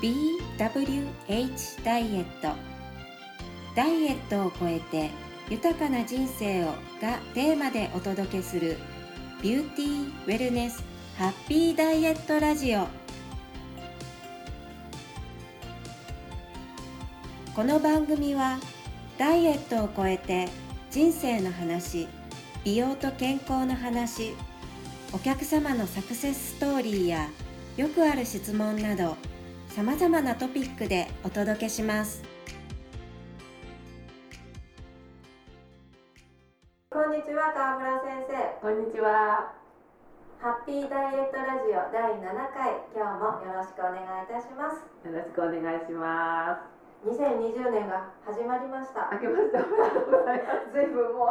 BWH ダイエット。ダイエットを超えて豊かな人生をがテーマでお届けするビューティーウェルネスハッピーダイエットラジオ。この番組はダイエットを超えて人生の話美容と健康の話お客様のサクセスストーリーやよくある質問などさまざまなトピックでお届けします。こんにちは川村先生。こんにちは。ハッピーダイエットラジオ第7回。今日もよろしくお願いいたします。よろしくお願いしま2020年が始まりましす。た明けましておめでとうございます。ずいぶんもう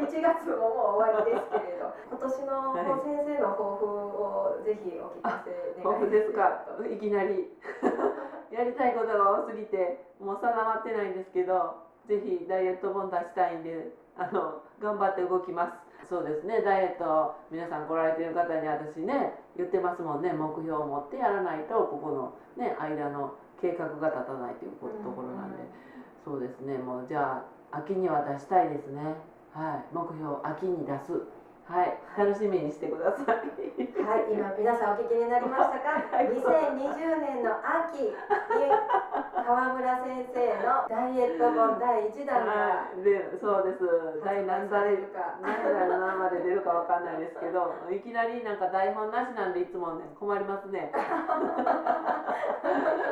1月ももう終わりですけれど今年のはい先生の抱負をぜひお聞かせ抱負ですか？と。いきなり やりたいことが多すぎてもう定まってないんですけど、ぜひダイエット本出したいんで、あの頑張って動きます。そうですね。ダイエット皆さん来られてる方に私ね言ってますもんね。目標を持ってやらないとここのね間の計画が立たないということところなんで。そうですね、もうじゃあ秋には出したいですね。はい、目標秋に出す。はい、楽しみにしてください。はい、今皆さんお聞きになりましたか？2020年の秋に川村先生のダイエット本第1弾がはい、で、そうです。第何さ誰か何代の何まで出るかわかんないですけど、いきなりなんか台本なしなんでいつもね困りますね。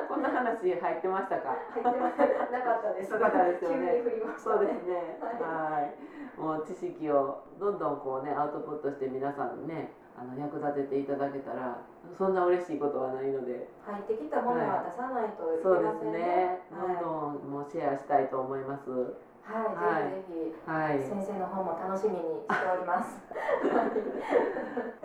こんな話入ってましたか？入ってなかったですなかったですよね急に振りましたそうでねすね。はい。もう知識をどんどんこうねアウトプットして皆さんにねあの役立てていただけたらそんな嬉しいことはないので、入ってきたものは出さないといけそうでますせんねね。。どんどんもうシェアしたいと思います。はい、はい、ぜひぜひ。はい。先生の方も楽しみにしております。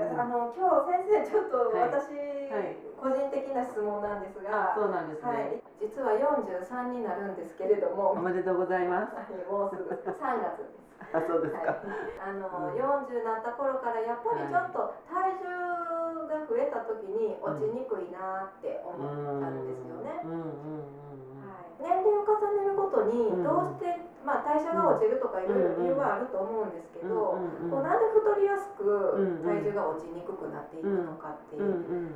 あの今日先生ちょっとはい私、はい個人的な質問なんですが、あ、そうなんですはね。い、実は43になるんですけれども、おめでとうございます。はいもうすぐ3月です。あ、そうですはいか。、あの、うん40になった頃からやっぱりちょっと体重が増えた時に落ちにくいなって思ったんですよね。うんうんうんはい、年齢を重ねるごとにうんどうして、まあ、代謝が落ちるとかいろいろ理由はあると思うんですけうん。ど、こうなんで太りやすく体重が落ちにくくなっていくのかっていう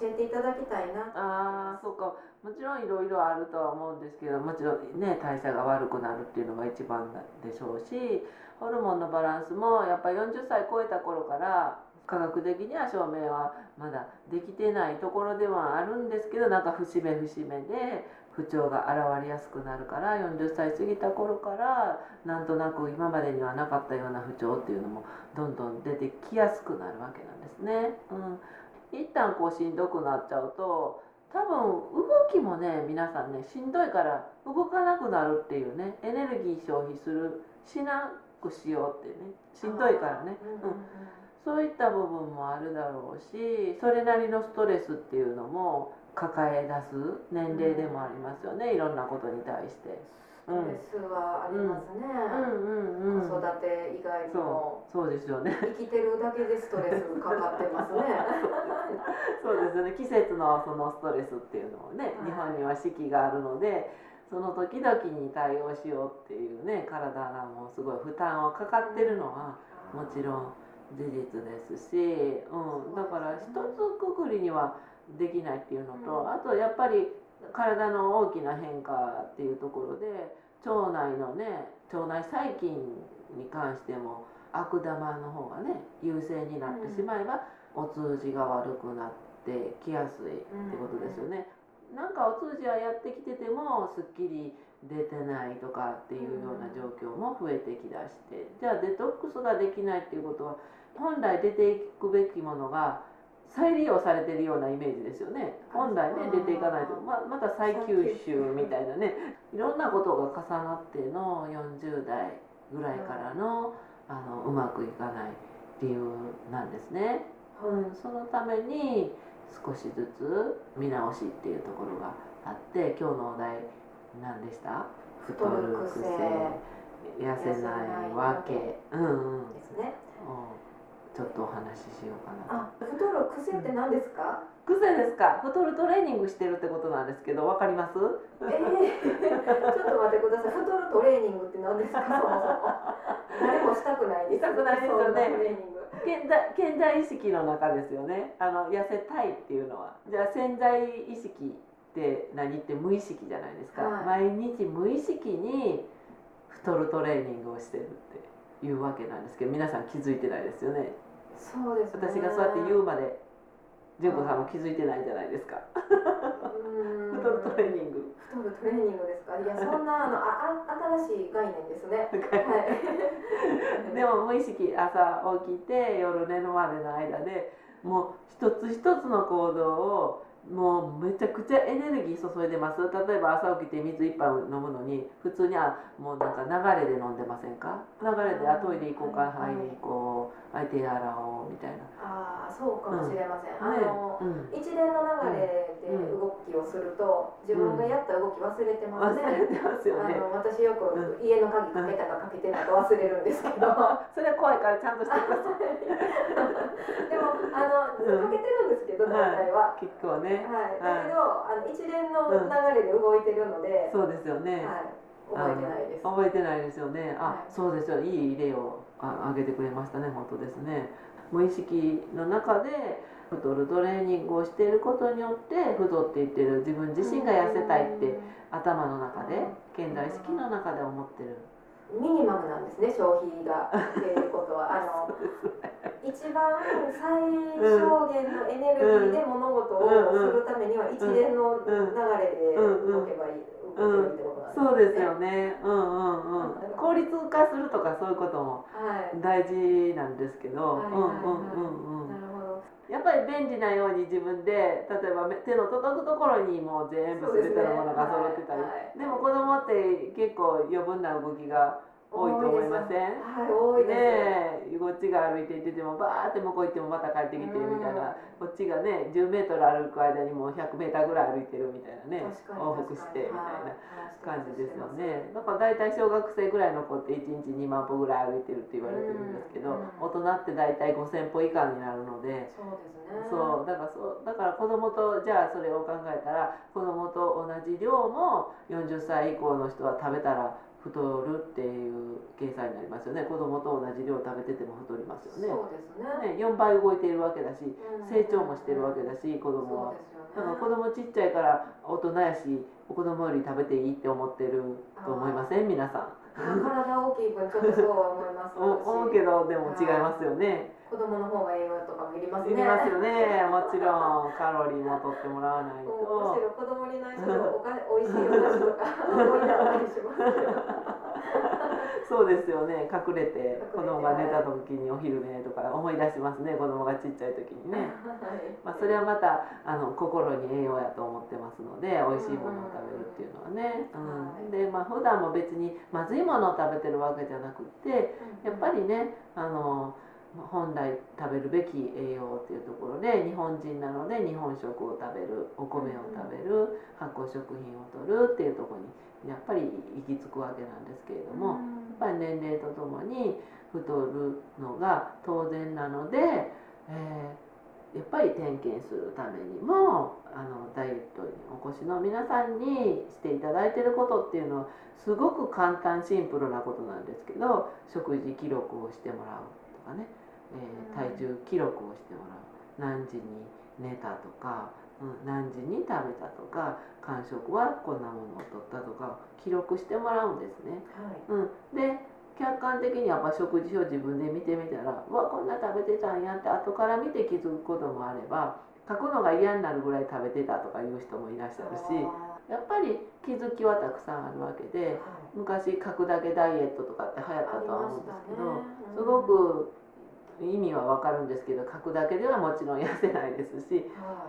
教えていただきたいなああ、そうか。もちろんいろいろあるとは思うんですけど、もちろんね、代謝が悪くなるっていうのが一番でしょうし、ホルモンのバランスもやっぱり40歳超えた頃から、科学的には証明はまだできてないところではあるんですけど、なんか節目節目で不調が現れやすくなるから、40歳過ぎた頃から、なんとなく今までにはなかったような不調っていうのもどんどん出てきやすくなるわけなんですね。うん。一旦こうしんどくなっちゃうと多分動きもね皆さんねしんどいから動かなくなるっていうねエネルギー消費するしなくしようってねしんどいからね、うんそういった部分もあるだろうしそれなりのストレスっていうのも抱え出す年齢でもありますよね、いろんなことに対して。うん、うんストレスはありますね、うん。うん。子育て以外にも。そう。ですよね。生きてるだけでストレスかかってますね。そうですよね。季節のそのストレスっていうのをね、はい。日本には四季があるのでその時々に対応しようっていうね体がもうすごい負担をかかってるのはもちろん事実ですし、うん、だから一つくくりにはできないっていうのと、うん。あとやっぱり体の大きな変化っていうところで腸内のね腸内細菌に関しても悪玉の方がね優勢になってしまえば、お通じが悪くなってきやすいってことですよね。なんかお通じはやってきててもすっきり出てないとかっていうような状況も増えてきだしてじゃあデトックスができないっていうことは本来出ていくべきものが再利用されてるようなイメージですよね。本来ね出ていかないと。ままた再吸収みたいなね。いろんなことが重なっての40代ぐらいからのあのうまくいかない理由なんですね。うん、そのために少しずつ見直しっていうところがあって今日のお題何でした？太る癖。痩せないわけ。うんうんですね。うんちょっとお話ししようかなあ太るる癖って何ですか？癖ですか。太るトレーニングしてるってことなんですけどわかります？えー、ちょっと待ってください。太るトレーニングって何ですか？そもそも。誰もしたくないです。したくないですよね。健在健在意識の中ですよね。あの痩せたいっていうのは。じゃあ潜在意識って何って無意識じゃないですか、はい毎日無意識に太るトレーニングをしてるっていうわけなんですけど皆さん気づいてないですよねそうですね。私がそうやって言うまで純子さんも気づいてないじゃないですか太るトレーニング太るトレーニングですか？いやそんなあのああ新しい概念ですね。はい。でも無意識朝起きて夜寝るまでの間でもう一つ一つの行動をもうめちゃくちゃエネルギー注いでます。例えば朝起きて水一杯飲むのに普通にあもうなんか流れで飲んでませんか？流れであトイレ行こうかはいはい。行こう相手洗おうみたいな。ああそうかもしれません。あね。のうん。一連の流れで動きをすると自分がやった動き忘れてますね。忘れてますよね。あの私よくう家の鍵かけたかかけてないか忘れるんですけど。それは怖いからちゃんとしてください。でもあのかけてるんですけど大体は。結構ねはい。だけどあの一連の流れで動いてるので、そうですよね、はい覚えてないです。覚えてないですよね。あ、はいそうですよ。いい例をあ挙げてくれましたね。本当ですね。無意識の中で太るトレーニングをしていることによって太っていってる自分自身が痩せたいって頭の中で健在意識の中で思ってる。ミニマムなんですね消費がっていうことは あの一番最小限のエネルギーで物事をするためには一連の流れで動けばいい動けばいいってことなん。そうですよね。うんうんうん。効率化するとかそういうこともはい。大事なんですけど、はいうんうんうんうん。やっぱり便利なように自分で例えばめ手の届くところにもう全部全てのものが揃ってたり。でも子供って結構余分な動きが多いと思いません？はい多いです。ねえ。こっちが歩いていっててもバーって向こう行ってもまた帰ってきてみたいな。こっちがね10メートル歩く間にもう100メーターぐらい歩いてるみたいなね。往復してみたいなはい感じですよね。だから大体小学生ぐらいの子って1日2万歩ぐらい歩いてるって言われてるんですけどうん大人って大体5000歩以下になるので。そうですね。そうだからそうだから子供とじゃあそれを考えたら子供と同じ量も40歳以降の人は食べたら太るっていう計算になりますよね。子供と同じ量食べてても太りますよね。そうですね。ね4倍動いているわけだしうん。成長もしてるわけだし子供は。ね。だから子供ちっちゃいから大人やし子供より食べていいって思ってると思いません？皆さん体大きい分ちょっとそうは思います。お思うけどでも違いますよね。子供の方が栄養とかもいりますね。いりますよねもちろんカロリーも取ってもらわないもうむとしろ子供に内緒のおか美味しいお菓子とか 置いてあったりします そうですよね。隠れて子供が寝た時にお昼寝とか思い出しますね。子供がちっちゃい時にね、はい。まあ、それはまたあの心に栄養やと思ってますので美味しいものを食べるっていうのはね、うん、でまあ普段も別にまずいものを食べてるわけじゃなくってやっぱりねあの本来食べるべき栄養っていうところで日本人なので日本食を食べるお米を食べる発酵食品を取るっていうところにやっぱり行き着くわけなんですけれども、ぱり年齢とともに太るのが当然なので、えーやっぱり点検するためにもあのダイエットにお越しの皆さんにしていただいてることっていうのはすごく簡単シンプルなことなんですけど食事記録をしてもらうとかね、えー体重記録をしてもらう。何時に寝たとか、うん、何時に食べたとか間食はこんなものを取ったとか記録してもらうんですね。はい。うん、で客観的にやっぱ食事を自分で見てみたらうわこんな食べてたんやって後から見て気づくこともあれば書くのが嫌になるぐらい食べてたとかいう人もいらっしゃるしあやっぱり気づきはたくさんあるわけでーはい。昔書くだけダイエットとかって流行ったとは思うんですけど、ね。すごく意味はわかるんですけど書くだけではもちろん痩せないですし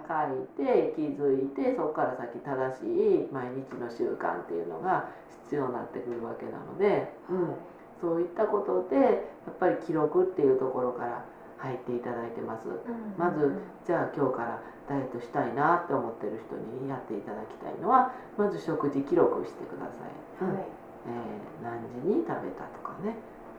はい。書いて気づいてそこから先正しい毎日の習慣っていうのが必要になってくるわけなので、うん、そういったことでやっぱり記録っていうところから入っていただいてます。まずじゃあ今日からダイエットしたいなって思ってる人にやっていただきたいのはまず食事記録してください。うん。はいえー何時に食べたとかね、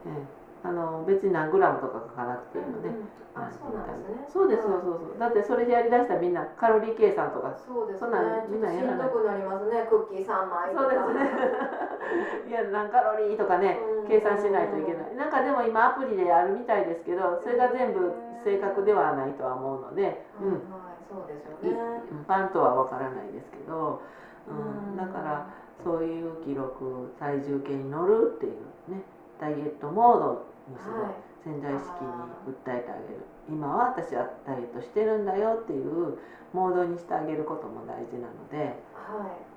えーあの別に何グラムとか書かなくていいので、うん。あそうなんですね。そうですそうそうそうだってそれやりだしたらみんなカロリー計算とかそうですね。そんなんみんなやらない。しんどくなりますね。クッキー3枚とか。そうですね。いや何カロリーとかねうん。計算しないといけない。なんかでも今アプリであるみたいですけどそれが全部正確ではないとは思うので、うん。はいそうですよいねパンとは分からないですけど、うん。うん。だからそういう記録体重計に乗るっていうねダイエットモードにする、はい。潜在意識に訴えてあげる。今は私はダイエットしてるんだよっていうモードにしてあげることも大事なのではい。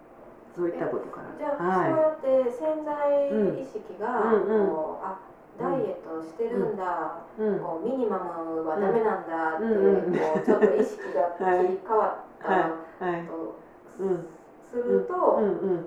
そういったことから。じゃあ、はい。そうやって潜在意識が、うん。うん。うん。こうあダイエットしてるんだ、うん。こうミニマムはダメなんだって、うん。うん。こうちょっと意識が切り替わった はい。とうん。すると、うん。うん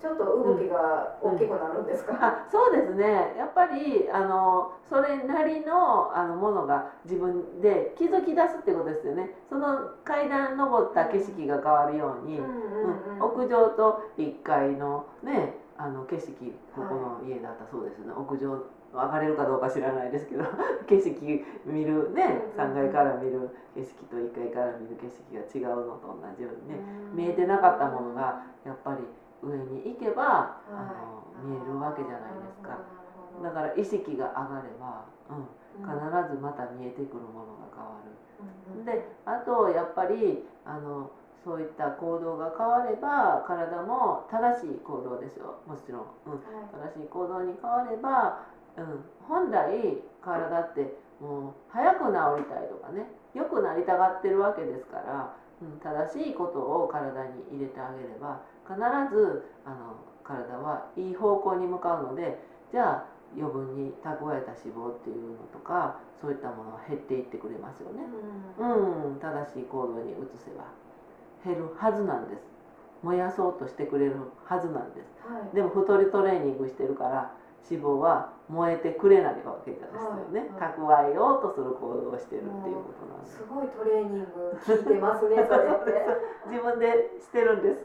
ちょっと動きが大きくなるんですか、あそうですね。やっぱりあのそれなりのあのものが自分で気づき出すってことですよね。その階段登った景色が変わるように、うんうんうん。屋上と1階のねあの景色ここの家だったそうですね、屋上上がれるかどうか知らないですけど 景色見るねうんうん3階から見る景色と1階から見る景色が違うのと同じようにねうん。見えてなかったものがやっぱり上に行けばはい。あの見えるわけじゃないですか。だから意識が上がれば、うん、必ずまた見えてくるものが変わる。であとやっぱりあのそういった行動が変われば体も正しい行動ですよ。もちろん、うん、はい。正しい行動に変われば、うん、本来体ってもう早く治りたいとかね。良くなりたがってるわけですから、うん、正しいことを体に入れてあげれば必ずあの体はいい方向に向かうのでじゃあ余分に蓄えた脂肪っていうのとかそういったものは減っていってくれますよね。うん。うん、正しい行動に移せば減るはずなんです。燃やそうとしてくれるはずなんです。はい。でも太りトレーニングしてるから脂肪は燃えてくれないわけですよね、はい蓄えようとする行動をしてるっていうことなんです。すごいトレーニング効いてますね 自分でしてるんです。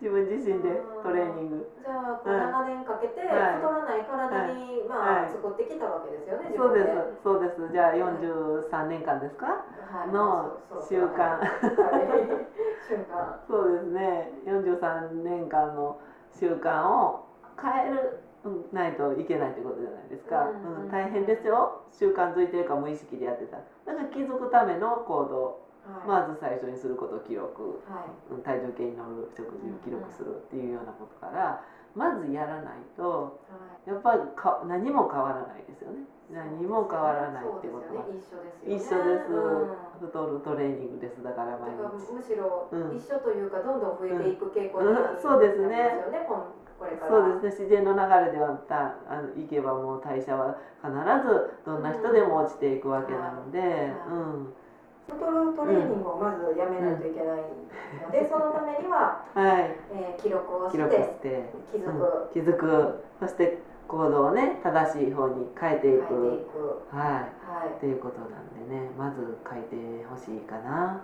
自分自身でトレーニング。じゃあ長年かけて太はい。らない体に、まあはい。作ってきたわけですよね自そうです。そうです。じゃあ43年間ですか？はい。の習慣。はい。習慣。そうですね。43年間の習慣を変えるうんないといけないってことじゃないですか、うん。うん。大変ですよ。習慣づいてるか無意識でやってた。だから気づくための行動。はい。まず最初にすることを記録。はい。うん。体重計に乗る食事を記録するっていうようなことからまずやらないとはい。やっぱりか何も変わらないですよね。何も変わらないってことは。そうですよね。一一緒ですよね。緒です、うん。太るトレーニングですだから毎日むしろうん一緒というかどんどん増えていく傾向にうんなりますそうですねこれから。そうですね。自然の流れではたあのいけばもう代謝は必ずどんな人でも落ちていくわけなので、うん。太るトレーニングをまずやめないといけないので、そのためには、はい。えー記録をして記録して。気づく、うん。気づく。そして行動をね正しい方に変えていく。く。はい。はい。っていうことなんでねまず書いてほしいかな。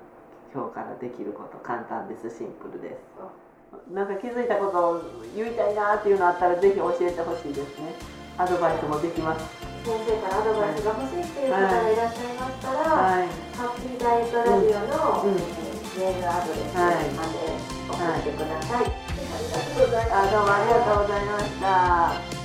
今日からできること簡単です。シンプルですなんか気づいたことを言いたいなっていうのあったらぜひ教えてほしいですね。アドバイスもできます。先生からアドバイスが欲しいっていう方がい。らっしゃいましたら、はい。ハッピーダイエットラジオの、うん。えーメールアドレスまで送ってください、ありがとうございますあどうもありがとうございました